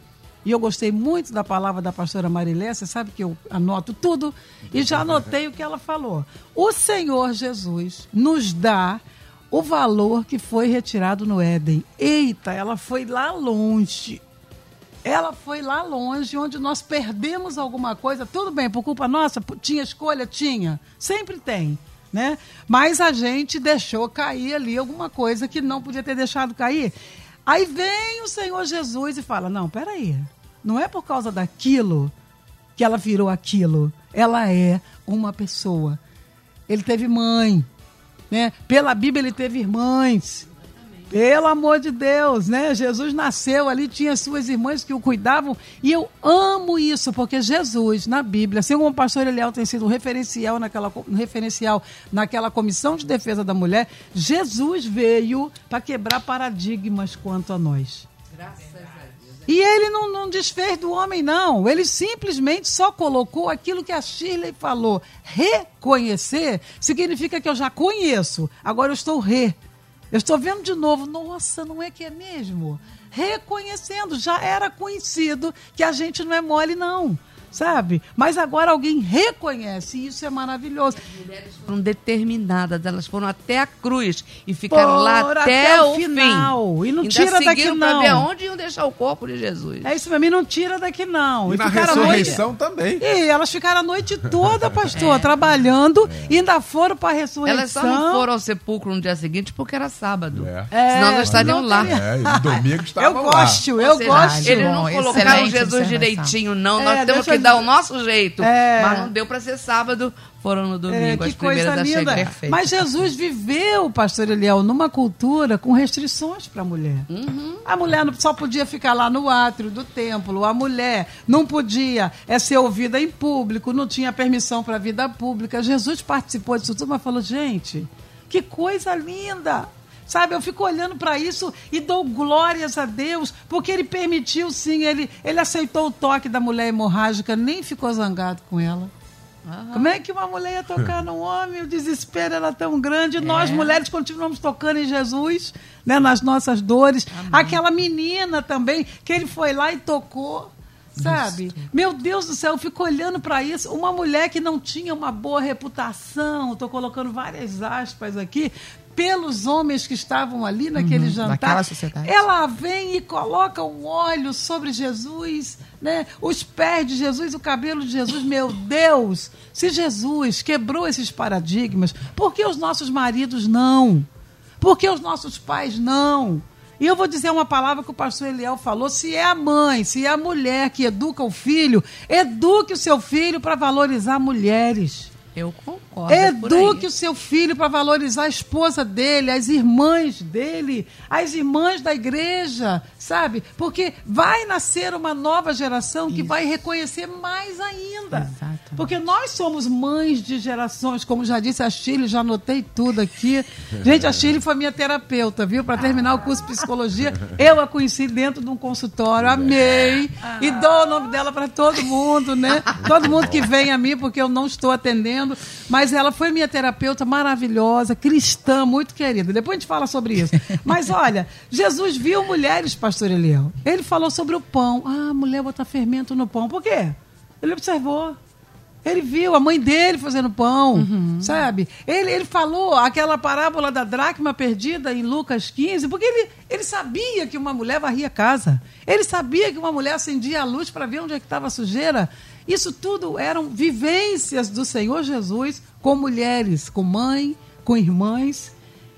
e eu gostei muito da palavra da pastora Marilé, você sabe que eu anoto tudo, e já anotei o que ela falou. O Senhor Jesus nos dá o valor que foi retirado no Éden. Eita, ela foi lá longe ela foi lá longe, onde nós perdemos alguma coisa. Tudo bem, por culpa nossa, tinha escolha? Tinha. Sempre tem. Né? Mas a gente deixou cair ali alguma coisa que não podia ter deixado cair. Aí vem o Senhor Jesus e fala: Não, peraí. Não é por causa daquilo que ela virou aquilo. Ela é uma pessoa. Ele teve mãe. Né? Pela Bíblia, ele teve irmãs. Pelo amor de Deus, né? Jesus nasceu ali, tinha suas irmãs que o cuidavam. E eu amo isso, porque Jesus, na Bíblia, assim como o pastor Eliel tem sido um referencial naquela, um referencial naquela comissão de defesa da mulher, Jesus veio para quebrar paradigmas quanto a nós. Graças. E ele não, não desfez do homem, não. Ele simplesmente só colocou aquilo que a Shirley falou. Reconhecer significa que eu já conheço, agora eu estou re eu estou vendo de novo, nossa, não é que é mesmo? Reconhecendo, já era conhecido que a gente não é mole, não sabe? Mas agora alguém reconhece e isso é maravilhoso. As mulheres foram determinadas, elas foram até a cruz e ficaram Por lá até, até o final. Fim. E não Ainda tira daqui não. Para ver onde iam deixar o corpo de Jesus. É isso mesmo, e não tira daqui não. E, e na ressurreição noite... também. E elas ficaram a noite toda, pastor, é. trabalhando é. e ainda foram para a ressurreição. Elas só não foram ao sepulcro no dia seguinte porque era sábado. É. Senão elas estariam lá. É, e domingo estavam eu gosto, lá. Eu seja, gosto, Eles não colocaram Jesus direitinho, não. Nós é, temos que dar o nosso jeito. É. Mas não deu para ser sábado, foram no domingo, é, que as coisa linda. Perfeita. Mas Jesus viveu, pastor Eliel, numa cultura com restrições para a mulher. Uhum. A mulher só podia ficar lá no átrio do templo, a mulher não podia é, ser ouvida em público, não tinha permissão para a vida pública. Jesus participou disso tudo, mas falou, gente, que coisa linda! Sabe, eu fico olhando para isso e dou glórias a Deus, porque ele permitiu sim, ele, ele aceitou o toque da mulher hemorrágica, nem ficou zangado com ela. Uhum. Como é que uma mulher ia tocar no homem? O desespero era tão grande. É. Nós, mulheres, continuamos tocando em Jesus, né, nas nossas dores. Amém. Aquela menina também, que ele foi lá e tocou sabe? Meu Deus do céu, eu fico olhando para isso. Uma mulher que não tinha uma boa reputação, estou colocando várias aspas aqui, pelos homens que estavam ali naquele Uhum, jantar. Ela vem e coloca um óleo sobre Jesus, né? Os pés de Jesus, o cabelo de Jesus. Meu Deus! Se Jesus quebrou esses paradigmas, por que os nossos maridos não? Por que os nossos pais não? E eu vou dizer uma palavra que o pastor Eliel falou: se é a mãe, se é a mulher que educa o filho, eduque o seu filho para valorizar mulheres. Eu concordo. Aí. Eduque o seu filho para valorizar a esposa dele, as irmãs dele, as irmãs da igreja, sabe? Porque vai nascer uma nova geração que vai reconhecer mais ainda. Porque nós somos mães de gerações, como já disse a Chile, já anotei tudo aqui. Gente, a Chile foi minha terapeuta, viu? Para terminar o curso de psicologia, eu a conheci dentro de um consultório, amei e dou o nome dela para todo mundo, né? Todo mundo que vem a mim, porque eu não estou atendendo, mas ela foi minha terapeuta maravilhosa, cristã, muito querida. Depois a gente fala sobre isso. [laughs] Mas olha, Jesus viu mulheres, pastor Eliel. Ele falou sobre o pão. Ah, mulher botar fermento no pão. Por quê? Ele observou. Ele viu a mãe dele fazendo pão, sabe? Ele, ele falou aquela parábola da dracma perdida em Lucas 15, porque ele, ele sabia que uma mulher varria a casa. Ele sabia que uma mulher acendia a luz para ver onde é que estava a sujeira. Isso tudo eram vivências do Senhor Jesus com mulheres, com mãe, com irmãs.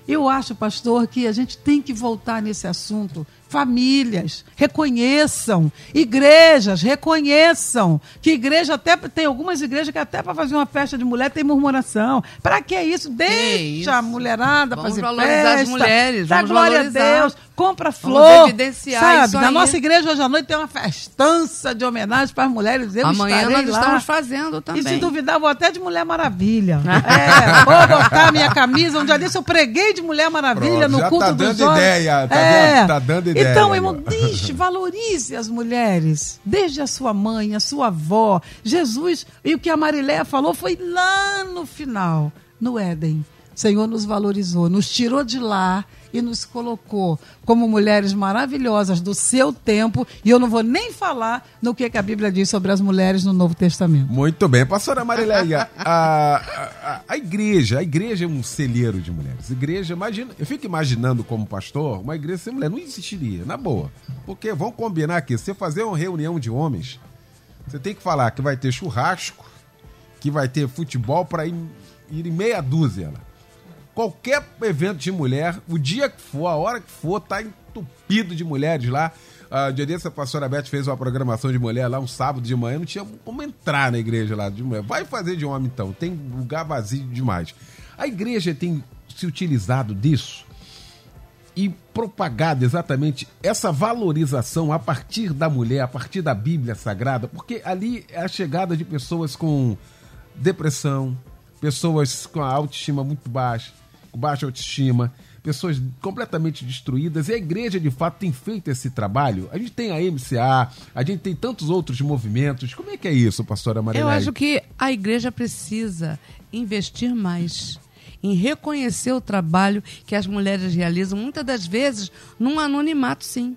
Eu acho, pastor, que a gente tem que voltar nesse assunto. Famílias, reconheçam. Igrejas, reconheçam. Que igreja até. Tem algumas igrejas que até para fazer uma festa de mulher tem murmuração. Para que isso? Deixa isso? a mulherada Vamos fazer valorizar as festa. mulheres, Dá vamos glória valorizar. a Deus. Compra Vamos flor. evidenciar sabe? isso Na aí. nossa igreja hoje à noite tem uma festança de homenagem para as mulheres. Eu Amanhã nós lá. estamos fazendo também. E se duvidar, vou até de Mulher Maravilha. [laughs] é, vou botar minha camisa. Um dia desse eu preguei de Mulher Maravilha Pronto, no culto tá dos dando ideia, tá é. Tá dando ideia Então, aí, irmão, [laughs] deixe, valorize as mulheres. Desde a sua mãe, a sua avó. Jesus, e o que a Mariléia falou foi lá no final, no Éden. O Senhor nos valorizou, nos tirou de lá e nos colocou como mulheres maravilhosas do seu tempo. E eu não vou nem falar no que, que a Bíblia diz sobre as mulheres no Novo Testamento. Muito bem. Pastora Marileia, a, a, a igreja, a igreja é um celeiro de mulheres. Igreja, imagina, eu fico imaginando como pastor, uma igreja sem mulher não existiria, na boa. Porque vamos combinar aqui, se você fazer uma reunião de homens, você tem que falar que vai ter churrasco, que vai ter futebol para ir, ir em meia dúzia. Lá. Qualquer evento de mulher, o dia que for, a hora que for, tá entupido de mulheres lá. Uh, dia desse, a pastora Beth fez uma programação de mulher lá um sábado de manhã, não tinha como entrar na igreja lá de mulher. Vai fazer de homem então, tem lugar vazio demais. A igreja tem se utilizado disso e propagado exatamente essa valorização a partir da mulher, a partir da Bíblia Sagrada, porque ali é a chegada de pessoas com depressão, pessoas com a autoestima muito baixa, com baixa autoestima, pessoas completamente destruídas. E a igreja, de fato, tem feito esse trabalho. A gente tem a MCA, a gente tem tantos outros movimentos. Como é que é isso, pastora Maria? Eu acho que a igreja precisa investir mais em reconhecer o trabalho que as mulheres realizam, muitas das vezes num anonimato, sim.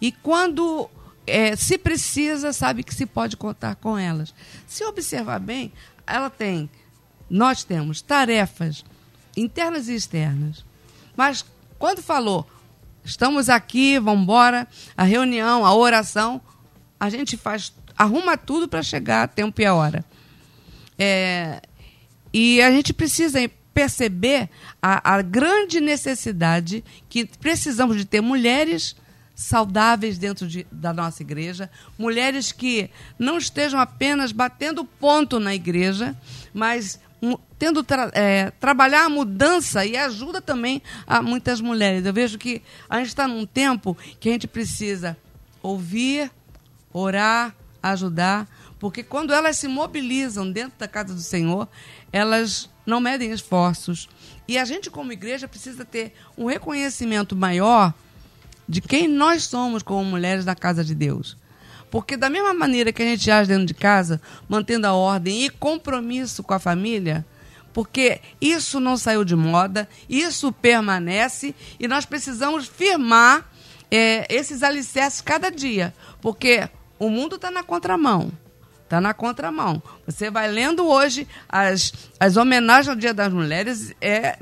E quando é, se precisa, sabe que se pode contar com elas. Se observar bem, ela tem, nós temos tarefas internas e externas. Mas quando falou, estamos aqui, vamos embora, a reunião, a oração, a gente faz, arruma tudo para chegar a tempo e a hora. É, e a gente precisa perceber a, a, grande necessidade que precisamos de ter mulheres saudáveis dentro de, da nossa igreja, mulheres que não estejam apenas batendo ponto na igreja, mas tendo tra é, trabalhar a mudança e ajuda também a muitas mulheres. Eu vejo que a gente está num tempo que a gente precisa ouvir, orar, ajudar, porque quando elas se mobilizam dentro da casa do Senhor, elas não medem esforços. E a gente, como igreja, precisa ter um reconhecimento maior de quem nós somos como mulheres da casa de Deus. Porque da mesma maneira que a gente age dentro de casa, mantendo a ordem e compromisso com a família, porque isso não saiu de moda, isso permanece e nós precisamos firmar é, esses alicerces cada dia. Porque o mundo está na contramão. Está na contramão. Você vai lendo hoje as, as homenagens ao Dia das Mulheres, é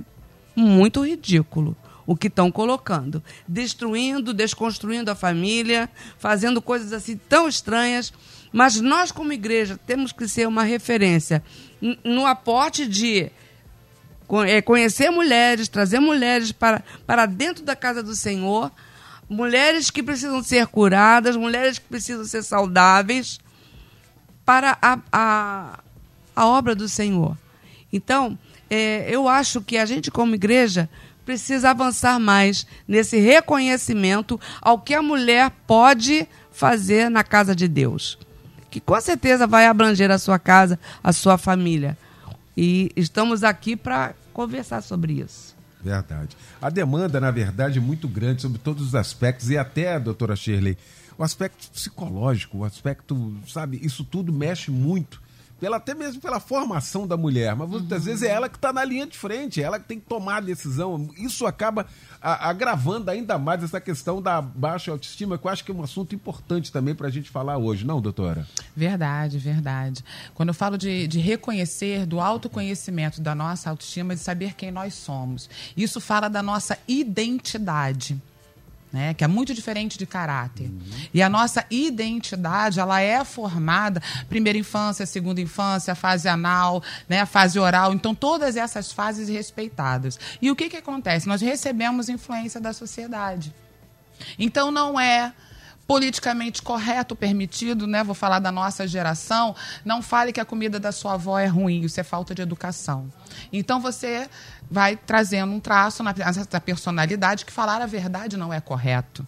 muito ridículo o que estão colocando. Destruindo, desconstruindo a família, fazendo coisas assim tão estranhas. Mas nós, como igreja, temos que ser uma referência no aporte de é, conhecer mulheres, trazer mulheres para, para dentro da casa do Senhor, mulheres que precisam ser curadas, mulheres que precisam ser saudáveis para a, a, a obra do Senhor. Então, é, eu acho que a gente, como igreja, precisa avançar mais nesse reconhecimento ao que a mulher pode fazer na casa de Deus. Que com certeza vai abranger a sua casa, a sua família. E estamos aqui para conversar sobre isso. Verdade. A demanda, na verdade, é muito grande sobre todos os aspectos e até, doutora Shirley, o aspecto psicológico, o aspecto, sabe, isso tudo mexe muito pela, até mesmo pela formação da mulher, mas muitas uhum. vezes é ela que está na linha de frente, é ela que tem que tomar a decisão. Isso acaba a, agravando ainda mais essa questão da baixa autoestima, que eu acho que é um assunto importante também para a gente falar hoje, não, doutora? Verdade, verdade. Quando eu falo de, de reconhecer, do autoconhecimento da nossa autoestima, de saber quem nós somos, isso fala da nossa identidade né? Que é muito diferente de caráter. Uhum. E a nossa identidade, ela é formada primeira infância, segunda infância, fase anal, né? Fase oral. Então, todas essas fases respeitadas. E o que que acontece? Nós recebemos influência da sociedade. Então, não é politicamente correto, permitido, né? Vou falar da nossa geração. Não fale que a comida da sua avó é ruim, isso é falta de educação. Então você vai trazendo um traço na, na personalidade que falar a verdade não é correto.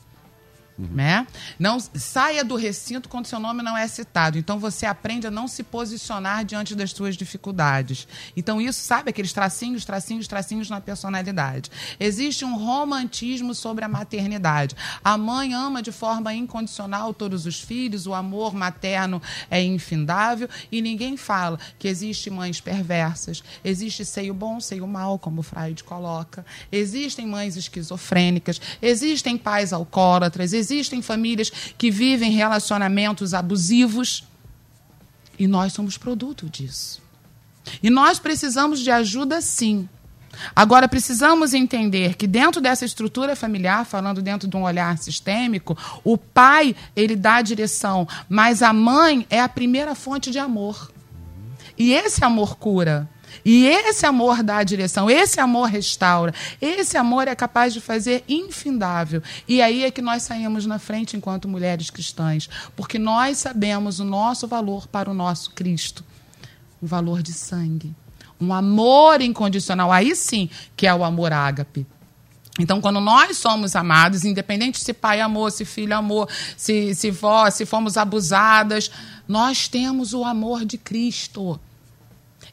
Uhum. Né? Não saia do recinto quando seu nome não é citado. Então você aprende a não se posicionar diante das suas dificuldades. Então isso, sabe, aqueles tracinhos, tracinhos, tracinhos na personalidade. Existe um romantismo sobre a maternidade. A mãe ama de forma incondicional todos os filhos, o amor materno é infindável e ninguém fala que existe mães perversas, existe seio bom, seio mal, como o Freud coloca. Existem mães esquizofrênicas, existem pais alcoólatras, existem famílias que vivem relacionamentos abusivos e nós somos produto disso. E nós precisamos de ajuda, sim. Agora, precisamos entender que dentro dessa estrutura familiar, falando dentro de um olhar sistêmico, o pai, ele dá a direção, mas a mãe é a primeira fonte de amor. E esse amor cura. E esse amor dá a direção, esse amor restaura, esse amor é capaz de fazer infindável. E aí é que nós saímos na frente enquanto mulheres cristãs, porque nós sabemos o nosso valor para o nosso Cristo o valor de sangue. Um amor incondicional, aí sim que é o amor ágape. Então, quando nós somos amados, independente se pai amou, se filho amou, se, se vó, se fomos abusadas, nós temos o amor de Cristo.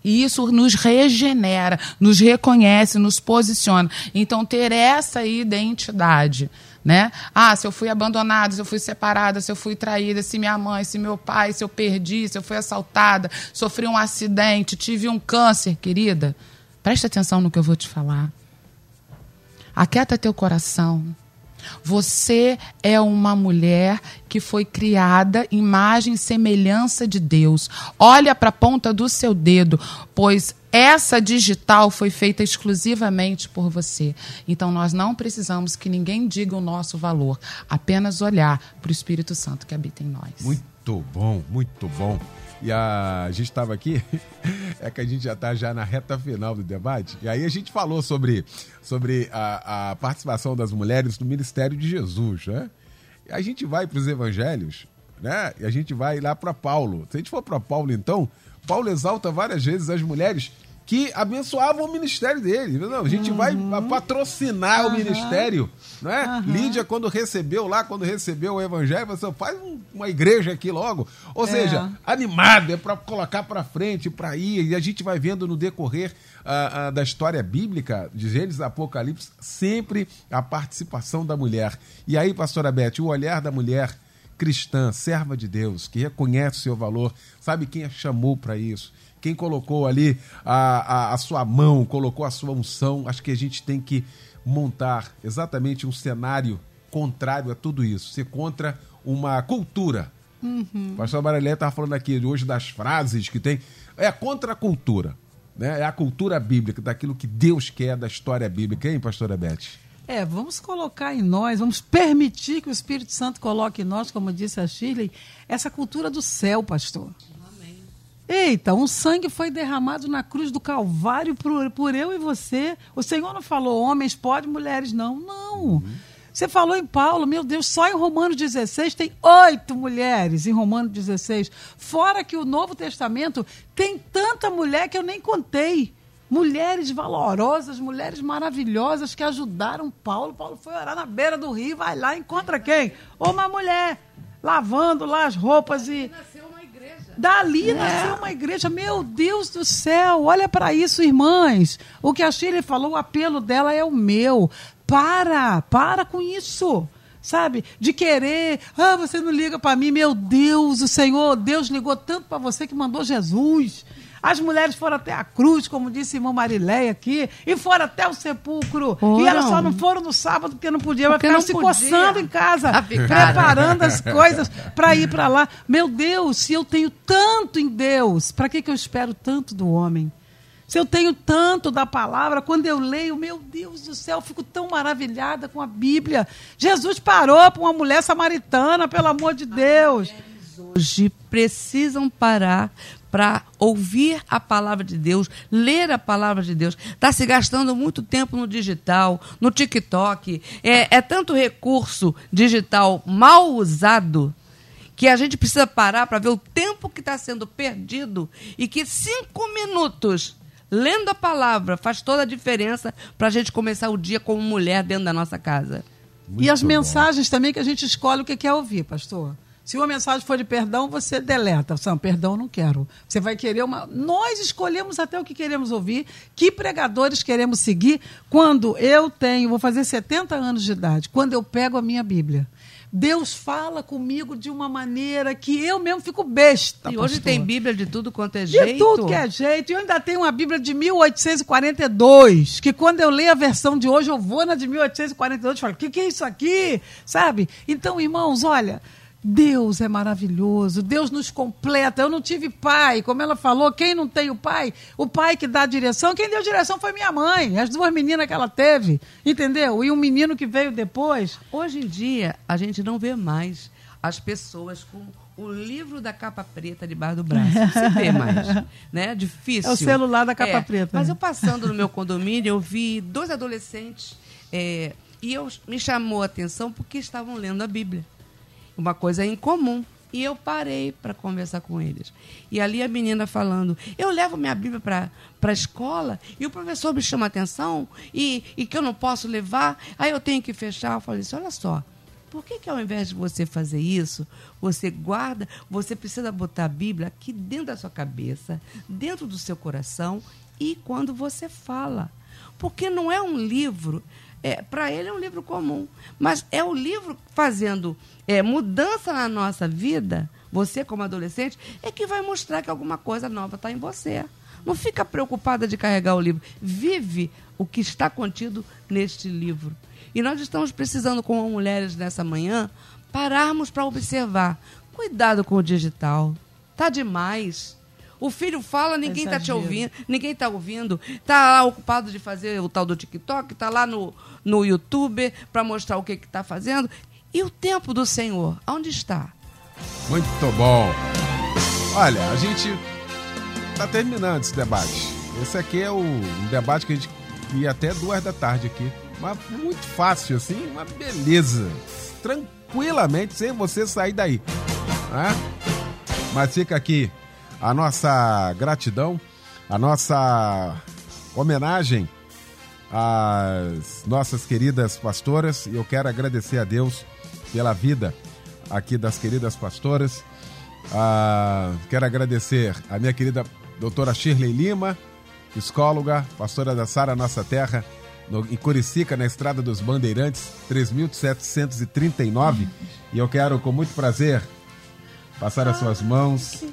E isso nos regenera, nos reconhece, nos posiciona. Então, ter essa identidade. Né? Ah, se eu fui abandonada, se eu fui separada, se eu fui traída, se minha mãe, se meu pai, se eu perdi, se eu fui assaltada, sofri um acidente, tive um câncer, querida, preste atenção no que eu vou te falar. Aquieta teu coração. Você é uma mulher que foi criada imagem e semelhança de Deus. Olha para a ponta do seu dedo, pois essa digital foi feita exclusivamente por você. Então nós não precisamos que ninguém diga o nosso valor, apenas olhar para o Espírito Santo que habita em nós. Muito bom, muito bom. E a, a gente estava aqui, [laughs] é que a gente já está já na reta final do debate, e aí a gente falou sobre, sobre a, a participação das mulheres no ministério de Jesus, né? E a gente vai para os evangelhos, né? E a gente vai lá para Paulo. Se a gente for para Paulo, então, Paulo exalta várias vezes as mulheres que abençoavam o ministério dele. Não, a gente uhum. vai patrocinar uhum. o ministério. Não é? Uhum. Lídia, quando recebeu lá, quando recebeu o evangelho, você faz um, uma igreja aqui logo. Ou é. seja, animado, é para colocar para frente, para ir. E a gente vai vendo no decorrer uh, uh, da história bíblica, de Gênesis Apocalipse, sempre a participação da mulher. E aí, pastora Beth, o olhar da mulher cristã, serva de Deus, que reconhece o seu valor, sabe quem a chamou para isso quem colocou ali a, a, a sua mão, colocou a sua unção. Acho que a gente tem que montar exatamente um cenário contrário a tudo isso, ser contra uma cultura Uhum. O pastor Marilé estava falando aqui hoje das frases que tem. É contra a cultura. Né? É a cultura bíblica, daquilo que Deus quer da história bíblica, hein, pastora Beth? É, vamos colocar em nós, vamos permitir que o Espírito Santo coloque em nós, como disse a Shirley, essa cultura do céu, pastor. Eita, um sangue foi derramado na cruz do Calvário por, por eu e você. O Senhor não falou homens pode, mulheres não. Não. Uhum. Você falou em Paulo, meu Deus, só em Romanos 16 tem oito mulheres em Romanos 16. Fora que o Novo Testamento tem tanta mulher que eu nem contei. Mulheres valorosas, mulheres maravilhosas que ajudaram Paulo. Paulo foi orar na beira do rio, vai lá, encontra quem? Uma mulher lavando lá as roupas e. Dali é. nasceu uma igreja. Meu Deus do céu, olha para isso, irmãs. O que a Shirley falou, o apelo dela é o meu. Para, para com isso sabe? De querer, ah, você não liga para mim, meu Deus, o Senhor, Deus ligou tanto para você que mandou Jesus. As mulheres foram até a cruz, como disse irmã Marileia aqui, e foram até o sepulcro. Foram. E elas só não foram no sábado porque não podiam, mas ficaram se podia. coçando em casa, preparando as [laughs] coisas para ir para lá. Meu Deus, se eu tenho tanto em Deus, para que, que eu espero tanto do homem? Se eu tenho tanto da palavra, quando eu leio, meu Deus do céu, eu fico tão maravilhada com a Bíblia. Jesus parou para uma mulher samaritana, pelo amor de Deus. Hoje precisam parar para ouvir a palavra de Deus, ler a palavra de Deus. Está se gastando muito tempo no digital, no TikTok. É, é tanto recurso digital mal usado que a gente precisa parar para ver o tempo que está sendo perdido e que cinco minutos lendo a palavra faz toda a diferença para a gente começar o dia como mulher dentro da nossa casa. Muito e as bom. mensagens também que a gente escolhe o que quer ouvir, pastor. Se uma mensagem for de perdão, você deleta. Não, perdão não quero. Você vai querer uma. Nós escolhemos até o que queremos ouvir, que pregadores queremos seguir. Quando eu tenho, vou fazer 70 anos de idade, quando eu pego a minha Bíblia. Deus fala comigo de uma maneira que eu mesmo fico besta. E hoje pastor. tem Bíblia de tudo quanto é jeito. De tudo que é jeito. E eu ainda tenho uma Bíblia de 1842, que quando eu leio a versão de hoje, eu vou na de 1842 e falo: o que, que é isso aqui? Sabe? Então, irmãos, olha. Deus é maravilhoso, Deus nos completa. Eu não tive pai, como ela falou, quem não tem o pai? O pai que dá a direção, quem deu a direção foi minha mãe, as duas meninas que ela teve, entendeu? E um menino que veio depois. Hoje em dia, a gente não vê mais as pessoas com o livro da capa preta debaixo do braço. Não se vê mais. [laughs] Né? Difícil. É o celular da capa é, preta. Mas eu passando no meu condomínio, eu vi dois adolescentes é, e eu, me chamou a atenção porque estavam lendo a Bíblia uma coisa em comum. E eu parei para conversar com eles. E ali a menina falando: eu levo minha Bíblia para a escola e o professor me chama atenção e, e que eu não posso levar, aí eu tenho que fechar. Eu falei assim: olha só, por que, que ao invés de você fazer isso, você guarda, você precisa botar a Bíblia aqui dentro da sua cabeça, dentro do seu coração e quando você fala? Porque não é um livro é, para ele é um livro comum, mas é o livro fazendo é, mudança na nossa vida, você como adolescente, é que vai mostrar que alguma coisa nova está em você. Não fica preocupada de carregar o livro. Vive o que está contido neste livro. E nós estamos precisando, como mulheres nessa manhã, pararmos para observar. Cuidado com o digital. Tá demais. O filho fala, ninguém está te ouvindo, ninguém está ouvindo. Está lá ocupado de fazer o tal do TikTok, está lá no, no YouTube para mostrar o que está fazendo. E o tempo do Senhor, onde está? Muito bom. Olha, a gente está terminando esse debate. Esse aqui é o um debate que a gente ia até duas da tarde aqui. Mas muito fácil, assim, uma beleza. Tranquilamente, sem você sair daí. Né? Mas fica aqui a nossa gratidão, a nossa homenagem às nossas queridas pastoras. E eu quero agradecer a Deus pela vida aqui das queridas pastoras. Ah, quero agradecer a minha querida doutora Shirley Lima, psicóloga, pastora da Sara Nossa Terra, no, em Curicica, na Estrada dos Bandeirantes, 3.739. E eu quero, com muito prazer, passar as suas mãos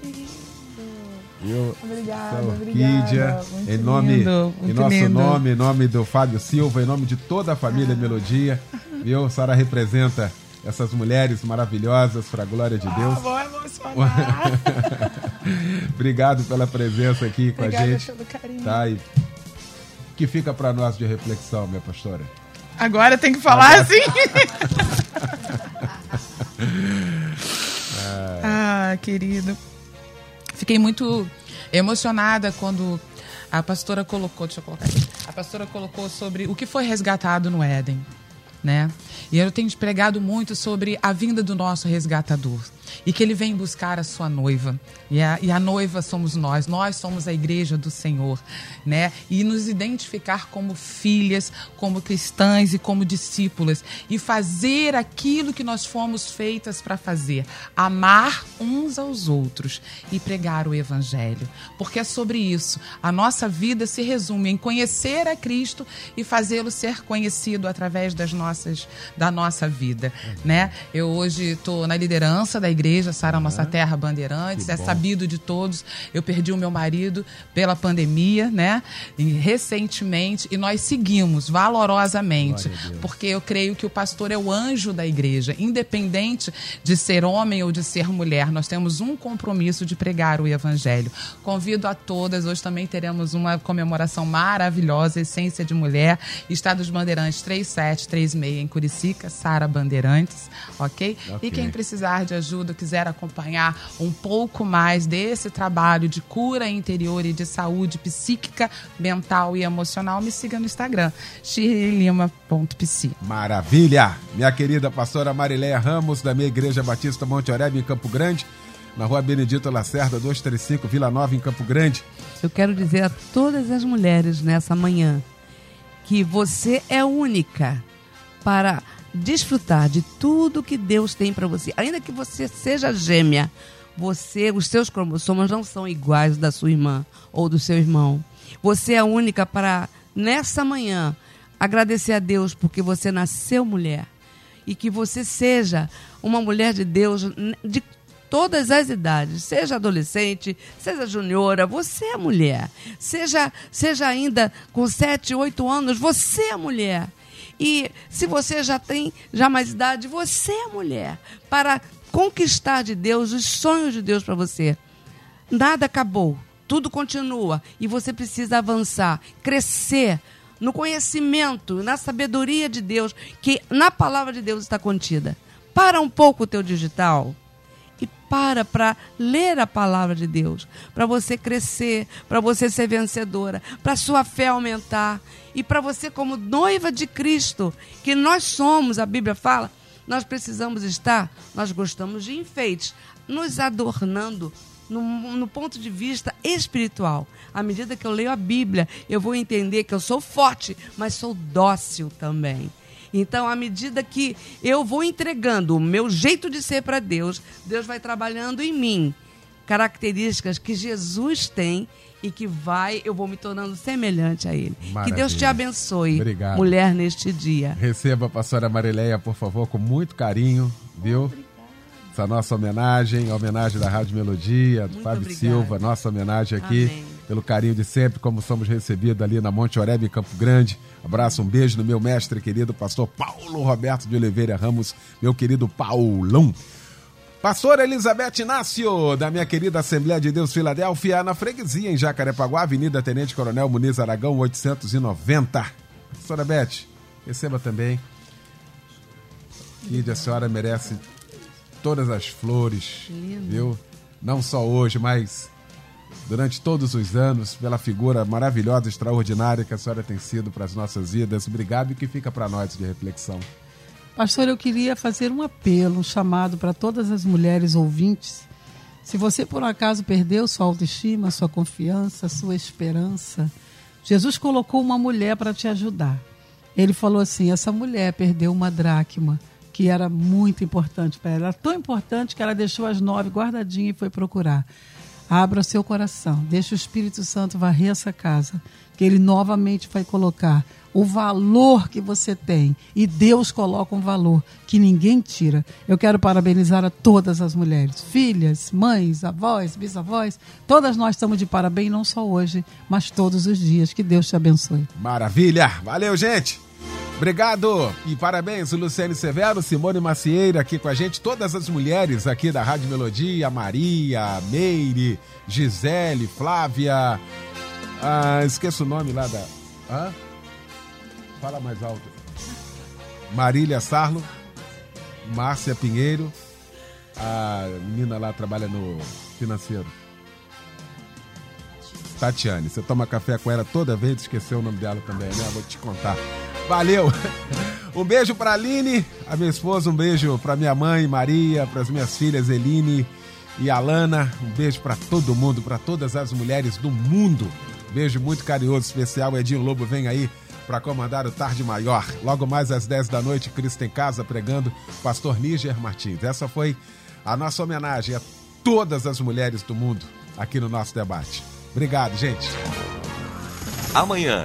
eu, obrigada, obrigada. em nome, lindo, em nosso lindo. nome, em nome do Fábio Silva, em nome de toda a família ah. Melodia, viu? A Sara representa essas mulheres maravilhosas, para a glória de Deus. Ah, vou emocionar. Obrigado pela presença aqui com Obrigada a gente. pelo carinho. Tá? E que fica para nós de reflexão, minha pastora? Agora tem que falar assim. [laughs] ah, querido. Fiquei muito emocionada quando a pastora colocou, deixa eu colocar aqui. A pastora colocou sobre o que foi resgatado no Éden, né? E eu tenho pregado muito sobre a vinda do nosso resgatador e que ele vem buscar a sua noiva. E a, e a noiva somos nós, nós somos a igreja do Senhor, né? E nos identificar como filhas, como cristãs e como discípulas e fazer aquilo que nós fomos feitas para fazer, amar uns aos outros e pregar o evangelho. Porque é sobre isso. A nossa vida se resume em conhecer a Cristo e fazê-lo ser conhecido através das nossas da nossa vida, né? Eu hoje estou na liderança da igreja Sara Nossa Terra Bandeirantes, é sabido de todos. Eu perdi o meu marido pela pandemia, né? E recentemente e nós seguimos valorosamente, porque eu creio que o pastor é o anjo da igreja, independente de ser homem ou de ser mulher. Nós temos um compromisso de pregar o evangelho. Convido a todas, hoje também teremos uma comemoração maravilhosa, Essência de Mulher, Estados Bandeirantes 3736 em Curicica, Sara Bandeirantes, ok? Ok. E quem precisar de ajuda, quiser acompanhar um pouco mais desse trabalho de cura interior e de saúde psíquica, mental e emocional, me siga no Instagram, shirley.lima.psi. Maravilha! Minha querida pastora Marileia Ramos, da minha Igreja Batista Monte Oreb, em Campo Grande, na rua Benedito Lacerda, 235, Vila Nova, em Campo Grande. Eu quero dizer a todas as mulheres nessa manhã que você é única para desfrutar de tudo que Deus tem para você. Ainda que você seja gêmea, você, os seus cromossomos não são iguais da sua irmã ou do seu irmão. Você é única para nessa manhã agradecer a Deus porque você nasceu mulher e que você seja uma mulher de Deus de todas as idades, seja adolescente, seja juniora, você é mulher. Seja, seja ainda com 7, 8 anos, você é mulher. E se você já tem já mais idade, você é mulher para conquistar de Deus os sonhos de Deus para você. Nada acabou, tudo continua e você precisa avançar, crescer no conhecimento, na sabedoria de Deus, que na palavra de Deus está contida. Para um pouco o teu digital para para ler a palavra de Deus, para você crescer, para você ser vencedora, para sua fé aumentar e para você como noiva de Cristo, que nós somos, a Bíblia fala, nós precisamos estar, nós gostamos de enfeites, nos adornando no, no, ponto de vista espiritual. À medida que eu leio a Bíblia, eu vou entender que eu sou forte, mas sou dócil também. Então, à medida que eu vou entregando o meu jeito de ser para Deus, Deus vai trabalhando em mim características que Jesus tem e que vai, eu vou me tornando semelhante a Ele. Maravilha. Que Deus te abençoe, Obrigado. mulher, neste dia. Receba a pastora Marileia, por favor, com muito carinho, viu? Essa nossa homenagem, a homenagem da Rádio Melodia, do Muito Fábio. Silva, nossa homenagem aqui, Amém. Pelo carinho de sempre, como somos recebidos ali na Monte Oreb, em Campo Grande. Abraço, um beijo no meu mestre querido, pastor Paulo Roberto de Oliveira Ramos, meu querido Paulão. Pastora Elizabeth Inácio, da minha querida Assembleia de Deus Filadélfia, na freguesia em Jacarepaguá, Avenida Tenente Coronel Muniz Aragão, 890. Pastora Beth, receba também. Kid, a senhora merece todas as flores, viu? Não só hoje, mas durante todos os anos, pela figura maravilhosa, extraordinária que a senhora tem sido para as nossas vidas. Obrigado e que fica para nós de reflexão. Pastor, eu queria fazer um apelo, um chamado para todas as mulheres ouvintes. Se você por um acaso perdeu sua autoestima, sua confiança, sua esperança, Jesus colocou uma mulher para te ajudar. Ele falou assim: essa mulher perdeu uma dracma que era muito importante para ela, era tão importante que ela deixou as nove guardadinhas e foi procurar. Abra seu coração, deixa o Espírito Santo varrer essa casa, que ele novamente vai colocar o valor que você tem. E Deus coloca um valor que ninguém tira. Eu quero parabenizar a todas as mulheres, filhas, mães, avós, bisavós. Todas nós estamos de parabéns, não só hoje, mas todos os dias. Que Deus te abençoe. Maravilha! Valeu, gente! Obrigado e parabéns, Luciane Severo, Simone Macieira aqui com a gente, todas as mulheres aqui da Rádio Melodia, Maria, Meire, Gisele, Flávia. Ah, esqueço o nome lá da. Hã? Fala mais alto. Marília Sarlo, Márcia Pinheiro, a menina lá trabalha no financeiro. Tatiane, você toma café com ela toda vez, esqueceu o nome dela também, né? Vou te contar. Valeu! Um beijo pra Aline, a minha esposa, um beijo pra minha mãe, Maria, pras minhas filhas, Eline e Alana. Um beijo pra todo mundo, pra todas as mulheres do mundo. Beijo muito carinhoso, especial. Edinho Lobo vem aí para comandar o Tarde Maior. Logo mais às 10 da noite, Cristo em Casa pregando, Pastor Níger Martins. Essa foi a nossa homenagem a todas as mulheres do mundo aqui no nosso debate. Obrigado, gente. Amanhã